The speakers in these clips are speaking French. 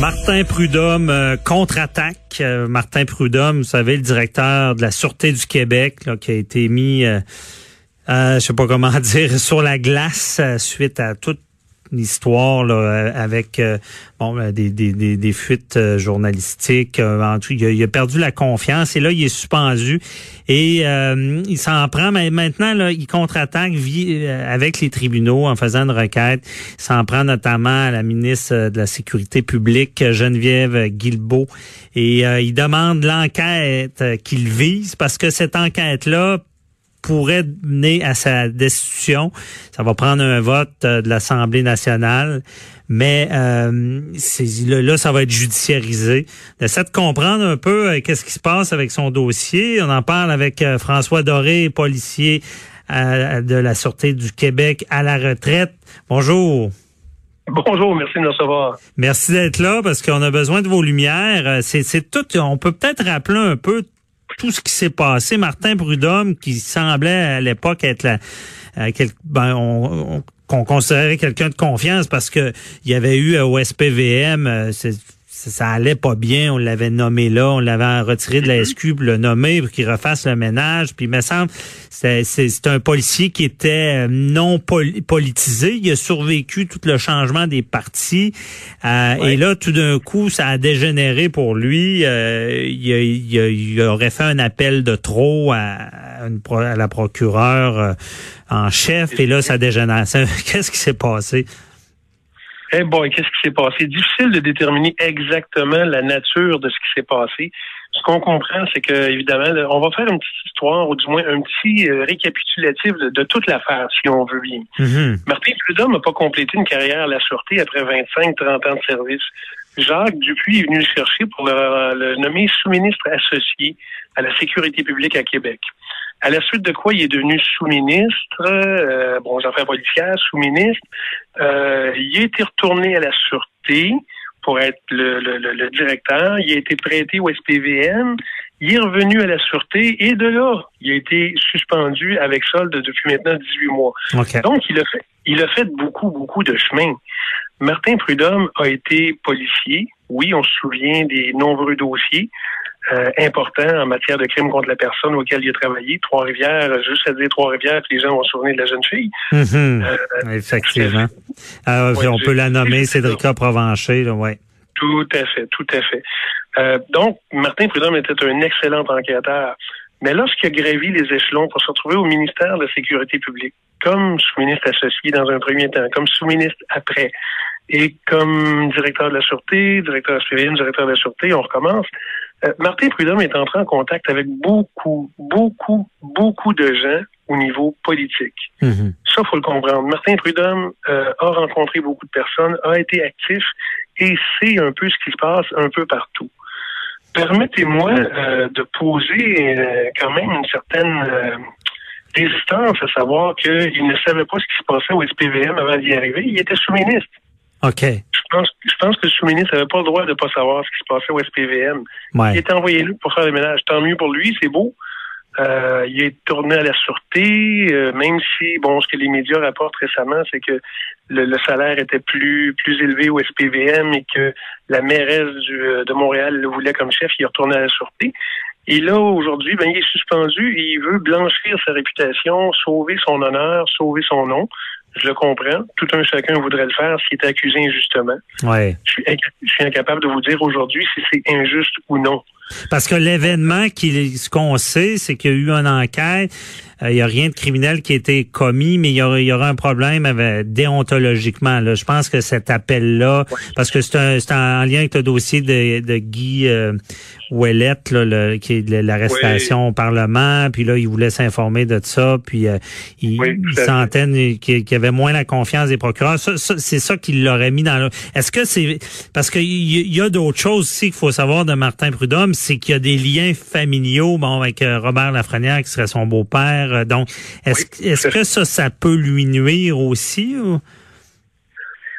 Martin Prudhomme euh, contre-attaque. Euh, Martin Prudhomme, vous savez, le directeur de la Sûreté du Québec, qui a été mis, euh, je sais pas comment dire, sur la glace suite à toute histoire là, euh, avec euh, bon euh, des, des, des, fuites journalistiques. il, a, perdu la confiance et là, il est suspendu. Et il s'en prend, mais maintenant, là, il contre-attaque avec les tribunaux en faisant une requête. Il s'en prend notamment à la ministre de la Sécurité publique, Geneviève Guilbeault. Et il demande l'enquête qu'il vise parce que cette enquête-là pourrait mener à sa destitution. Ça va prendre un vote euh, de l'Assemblée nationale, mais euh, là, ça va être judiciarisé. Essaie de comprendre un peu euh, qu'est-ce qui se passe avec son dossier. On en parle avec euh, François Doré, policier de la Sûreté du Québec à la retraite. Bonjour. Bonjour, merci de nous recevoir. Merci d'être là parce qu'on a besoin de vos lumières. C'est tout. On peut peut-être rappeler un peu tout ce qui s'est passé. Martin Prudhomme, qui semblait à l'époque être la, euh, ben, on, qu'on considérait quelqu'un de confiance parce que il y avait eu au SPVM, euh, ça allait pas bien, on l'avait nommé là, on l'avait retiré de la mm-hmm. SQ pour le nommer pour qu'il refasse le ménage. Puis il me semble c'est un policier qui était euh, non politisé. Il a survécu tout le changement des partis. Euh, et là, tout d'un coup, ça a dégénéré pour lui. Euh, il, aurait fait un appel de trop à, à la procureure en chef. Et là, ça dégénère. Qu'est-ce qui s'est passé? Eh boy, qu'est-ce qui s'est passé? Difficile de déterminer exactement la nature de ce qui s'est passé. Ce qu'on comprend, c'est que évidemment, on va faire une petite histoire, ou du moins un petit euh, récapitulatif de, toute l'affaire, si on veut bien. Mm-hmm. Martin Prudhomme n'a pas complété une carrière à la sûreté après 25-30 ans de service. Jacques Dupuis est venu le chercher pour le nommer sous-ministre associé à la sécurité publique à Québec. À la suite de quoi il est devenu sous-ministre, euh, bon, j'en fais policière, sous-ministre. Euh, il a été retourné à la sûreté pour être le, le, le, directeur. Il a été prêté au SPVM. Il est revenu à la sûreté et de là, il a été suspendu avec solde depuis maintenant 18 mois. Donc, il a fait, il a fait beaucoup, beaucoup de chemin. Martin Prudhomme a été policier. Oui, on se souvient des nombreux dossiers. Euh, important en matière de crimes contre la personne auquel il a travaillé. Trois-Rivières, juste à dire Trois-Rivières, les gens vont se souvenir de la jeune fille. Mhm. Euh, Effectivement. Ah, on peut la nommer Cédrica Provencher, ouais. Tout à fait, tout à fait. Euh, donc, Martin Prudhomme était un excellent enquêteur. Mais lorsqu'il a gravi les échelons pour se retrouver au ministère de la Sécurité publique, comme sous-ministre associé dans un premier temps, comme sous-ministre après, et comme directeur de la Sûreté, directeur civil, directeur de la Sûreté, on recommence. Euh, Martin Prudhomme est entré en contact avec beaucoup, beaucoup, beaucoup de gens au niveau politique. Mm-hmm. Ça, faut le comprendre. Martin Prudhomme euh, a rencontré beaucoup de personnes, a été actif et sait un peu ce qui se passe un peu partout. Permettez-moi euh, de poser quand même une certaine résistance à savoir qu'il ne savait pas ce qui se passait au SPVM avant d'y arriver. Il était sous-ministre. OK. Je pense, je pense que le sous-ministre n'avait pas le droit de ne pas savoir ce qui se passait au SPVM. Il était envoyé là pour faire le ménage. Tant mieux pour lui, c'est beau. Euh, il est tourné à la sûreté, euh, même si, bon, ce que les médias rapportent récemment, c'est que le, salaire était plus plus élevé au SPVM et que la mairesse du, euh, de Montréal le voulait comme chef, il est retourné à la sûreté. Et là, aujourd'hui, ben, il est suspendu et il veut blanchir sa réputation, sauver son honneur, sauver son nom. Je le comprends. Tout un chacun voudrait le faire s'il est accusé injustement. Ouais. Je, suis, je suis incapable de vous dire aujourd'hui si c'est injuste ou non. Parce que l'événement, ce qu'on sait, c'est qu'il y a eu une enquête il y a rien de criminel qui a été commis, mais il y aura, y aura un problème avec, déontologiquement. Là. Je pense que cet appel-là, parce que c'est un, en lien avec le dossier de, de Guy Ouellette, là, le, qui est l'arrestation au Parlement, puis là, il voulait s'informer de ça, puis euh, il, oui, qu'il y avait moins la confiance des procureurs. c'est ça qui l'aurait mis dans le... Est-ce que c'est... Parce qu'il y, y a d'autres choses aussi qu'il faut savoir de Martin Prudhomme, c'est qu'il y a des liens familiaux, bon, avec euh, Robert Lafrenière, qui serait son beau-père. Euh, donc, est-ce que ça, ça peut lui nuire aussi? Ou?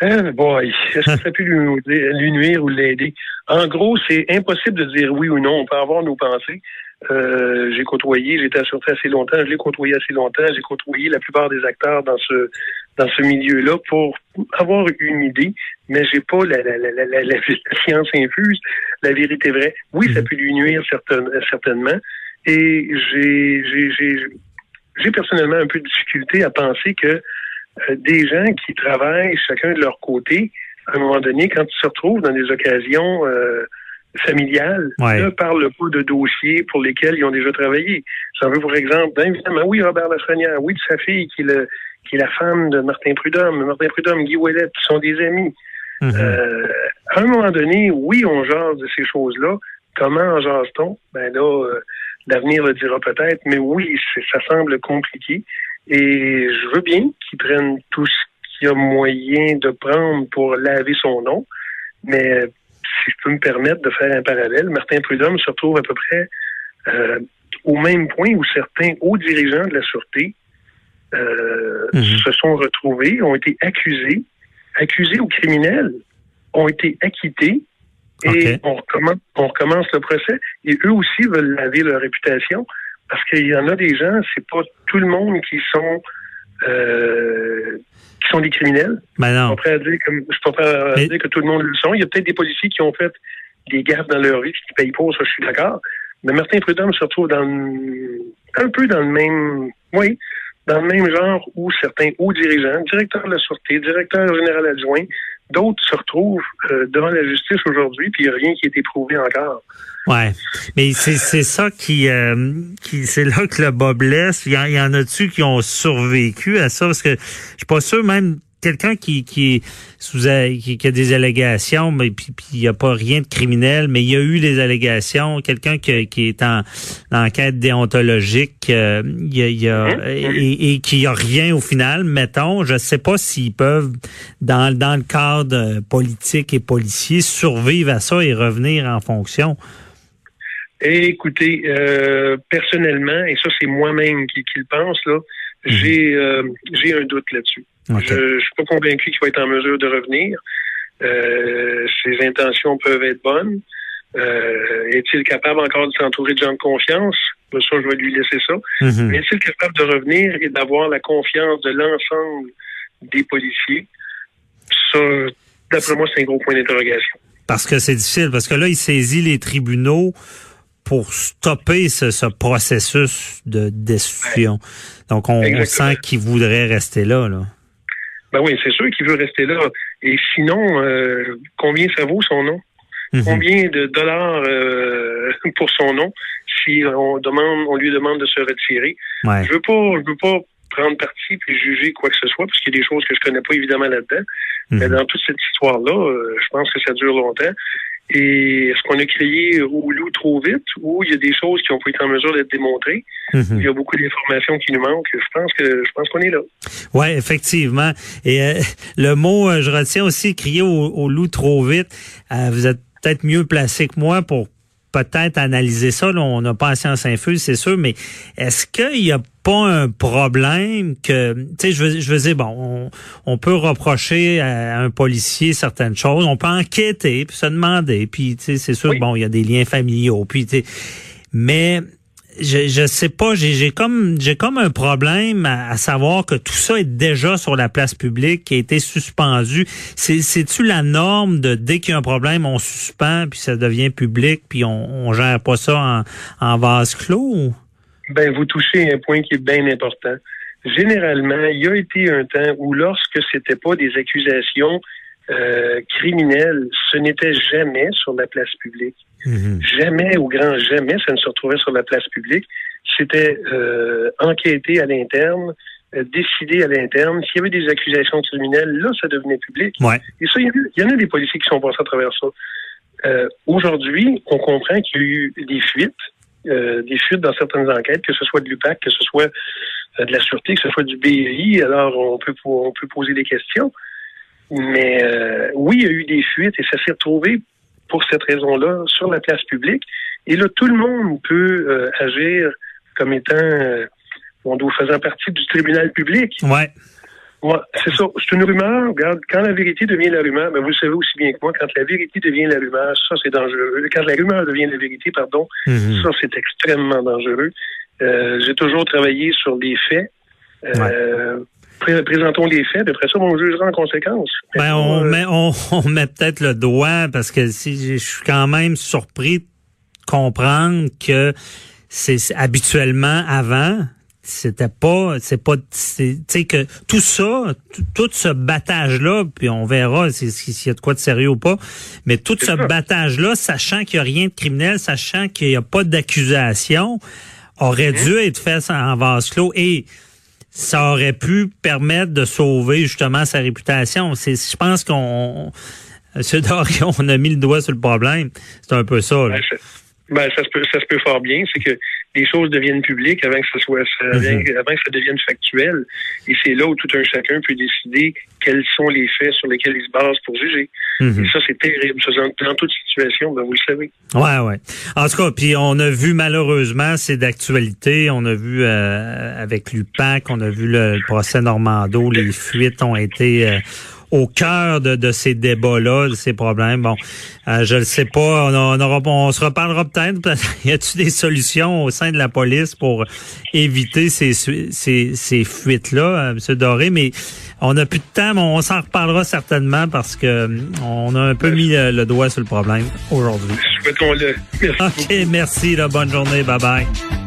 Hein, boy, est-ce que ça peut lui, nuire ou l'aider? En gros, c'est impossible de dire oui ou non. On peut avoir nos pensées. Euh, j'ai côtoyé, j'étais assuré assez longtemps, je l'ai côtoyé assez longtemps, j'ai côtoyé la plupart des acteurs dans ce dans ce milieu-là pour avoir une idée, mais j'ai pas la, la, la, la, la science infuse, la vérité vraie. Oui, ça mhm. peut lui nuire certainement. Et j'ai j'ai personnellement un peu de difficulté à penser que euh, des gens qui travaillent chacun de leur côté, à un moment donné, quand ils se retrouvent dans des occasions euh, familiales, ne parlent pas de dossiers pour lesquels ils ont déjà travaillé. Ça veut, pour exemple, ben, évidemment, oui, Robert Lafrenière, oui, de sa fille, qui est, le, qui est la femme de Martin Prudhomme, Martin Prudhomme, Guy Ouellet, qui sont des amis. Mm-hmm. euh, à un moment donné, oui, on jase de ces choses-là. Comment en jase-t-on? Ben là, l'avenir le dira peut-être, mais oui, ça semble compliqué. Et je veux bien qu'ils prennent tout ce qu'il y a moyen de prendre pour laver son nom, mais si je peux me permettre de faire un parallèle, Martin Prudhomme se retrouve à peu près euh, au même point où certains hauts dirigeants de la Sûreté euh, mhm. se sont retrouvés, ont été accusés, accusés ou criminels, ont été acquittés et on, recommence, on recommence le procès. Et eux aussi veulent laver leur réputation parce qu'il y en a des gens, c'est pas tout le monde qui sont euh, qui sont des criminels. Ben non. Je ne suis pas prêt à dire, que tout le monde le sont. Il y a peut-être des policiers qui ont fait des gaffes dans leur vie, qui payent pas, ça, je suis d'accord. Mais Martin Prudhomme se retrouve dans un peu dans le même, oui, dans le même genre où certains hauts dirigeants, directeurs de la Sûreté, directeur général adjoint, d'autres se retrouvent euh, devant la justice aujourd'hui, puis il n'y a rien qui a été prouvé encore. Ouais, mais c'est ça qui, euh, qui c'est là que le bas blesse. Il y, y en a-tu qui ont survécu à ça? Parce que je suis pas sûr même quelqu'un qui qui, sous, qui, qui a des allégations, mais puis il n'y a pas rien de criminel, mais il y a eu des allégations. Quelqu'un qui, qui est en, enquête déontologique, euh, il y a, hein? et, et qui a rien au final. Mettons, je sais pas s'ils peuvent dans dans le cadre politique et policier survivre à ça et revenir en fonction. écoutez, euh, personnellement, et ça c'est moi-même qui, qui, le pense là, mhm. j'ai euh, j'ai un doute là-dessus. Je ne suis pas convaincu qu'il va être en mesure de revenir. Euh, ses intentions peuvent être bonnes. Euh, est-il capable encore de s'entourer de gens de confiance? Ça, je vais lui laisser ça. Mhm. Mais est-il capable de revenir et d'avoir la confiance de l'ensemble des policiers? Ça, d'après moi, c'est un gros point d'interrogation. Parce que c'est difficile, parce que là, il saisit les tribunaux pour stopper ce, processus de destruction. Donc, on, on sent qu'il voudrait rester là, là. Ben oui, c'est sûr qu'il veut rester là. Et sinon, euh, combien ça vaut son nom? Mhm. Combien de dollars euh, pour son nom si on demande, on lui demande de se retirer? Je veux pas, je veux pas prendre parti puis juger quoi que ce soit, parce qu'il y a des choses que je connais pas évidemment là-dedans. Mais mhm. dans toute cette histoire-là, euh, je pense que ça dure longtemps. Et est-ce qu'on a créé au loup trop vite ou il y a des choses qui ont pas été en mesure d'être démontrées? Mhm. Il y a beaucoup d'informations qui nous manquent. Je pense que je pense qu'on est là. Oui, effectivement. Et euh, le mot, euh, je retiens aussi crier au, loup trop vite. Euh, vous êtes peut-être mieux placé que moi pour peut-être analyser ça. Là, on n'a pas la science infuse, c'est sûr, mais est-ce qu'il y a pas un problème que, tu sais, je veux, je veux dire, bon, on, peut reprocher à un policier certaines choses, on peut enquêter, puis se demander, puis, tu sais, c'est sûr, bon, il y a des liens familiaux, puis, tu sais, mais je, je sais pas, j'ai comme j'ai comme un problème à, savoir que tout ça est déjà sur la place publique, qui a été suspendu. C'est-tu la norme de dès qu'il y a un problème, on suspend, puis ça devient public, puis on, on gère pas ça en, en vase clos? Ben, vous touchez un point qui est bien important. Généralement, il y a été un temps où lorsque c'était pas des accusations euh, criminelles, ce n'était jamais sur la place publique. Mhm. Jamais, au grand jamais, ça ne se retrouvait sur la place publique. c'était euh, enquêté à l'interne, euh, décidé à l'interne. S'il y avait des accusations criminelles, là, ça devenait public. Ouais. Et ça, il y, en a des policiers qui sont passés à travers ça. Euh, Aujourd'hui, on comprend qu'il y a eu des fuites, euh, des fuites dans certaines enquêtes, que ce soit de l'UPAC, que ce soit euh, de la Sûreté, que ce soit du BI. Alors, on peut, on peut poser des questions. Mais euh, oui, il y a eu des fuites et ça s'est retrouvé pour cette raison-là sur la place publique. Et là, tout le monde peut euh, agir comme étant, euh, bon, faisant partie du tribunal public. Ouais. Ouais, c'est ça. C'est une rumeur. Regarde, quand la vérité devient la rumeur, ben vous le savez aussi bien que moi, quand la vérité devient la rumeur, ça c'est dangereux. Quand la rumeur devient la vérité, pardon, Mhm. ça c'est extrêmement dangereux. Euh, J'ai toujours travaillé sur des faits. Euh, pré- Présentons les faits, puis après ça, on jugera en conséquence. Ben, on Euh, met, on, on met peut-être le doigt parce que si je suis quand même surpris de comprendre que c'est habituellement avant c'était pas c'est pas c'est- tu sais que tout ça tout, ce battage là puis on verra si- si- s'il y a de quoi de sérieux ou pas mais tout ce ça. battage là sachant qu'il y a rien de criminel sachant qu'il y a pas d'accusation aurait dû être fait en vase clos et ça aurait pu permettre de sauver justement sa réputation. C'est, je pense qu'on, M. Dorion, on a mis le doigt sur le problème. C'est un peu ça. Là. Ben, ça, ben, ça se peut, ça se peut fort bien. C'est que les choses deviennent publiques avant que ça soit, ça- Mhm. avant que ça devienne factuel. Et c'est là où tout un chacun peut décider quels sont les faits sur lesquels il se base pour juger. Mhm. Et ça, c'est terrible. Ça, dans, dans toute situation, ben, vous le savez. Ouais, ouais. En tout cas, puis on a vu malheureusement, c'est d'actualité. On a vu euh, avec l'UPAC, on a vu le, le procès Normando, les fuites ont été euh, au cœur de, de ces débats-là, de ces problèmes. Bon, euh, je ne sais pas. On, on, aura, on se reparlera peut-être. y a-t-il des solutions au sein de la police pour éviter ces, ces, ces fuites-là, euh, M. Doré? Mais on n'a plus de temps, mais on s'en reparlera certainement parce que euh, on a un peu mis le, le doigt sur le problème aujourd'hui. Souhaitons-le. Merci beaucoup. OK, merci. Là, bonne journée. Bye bye.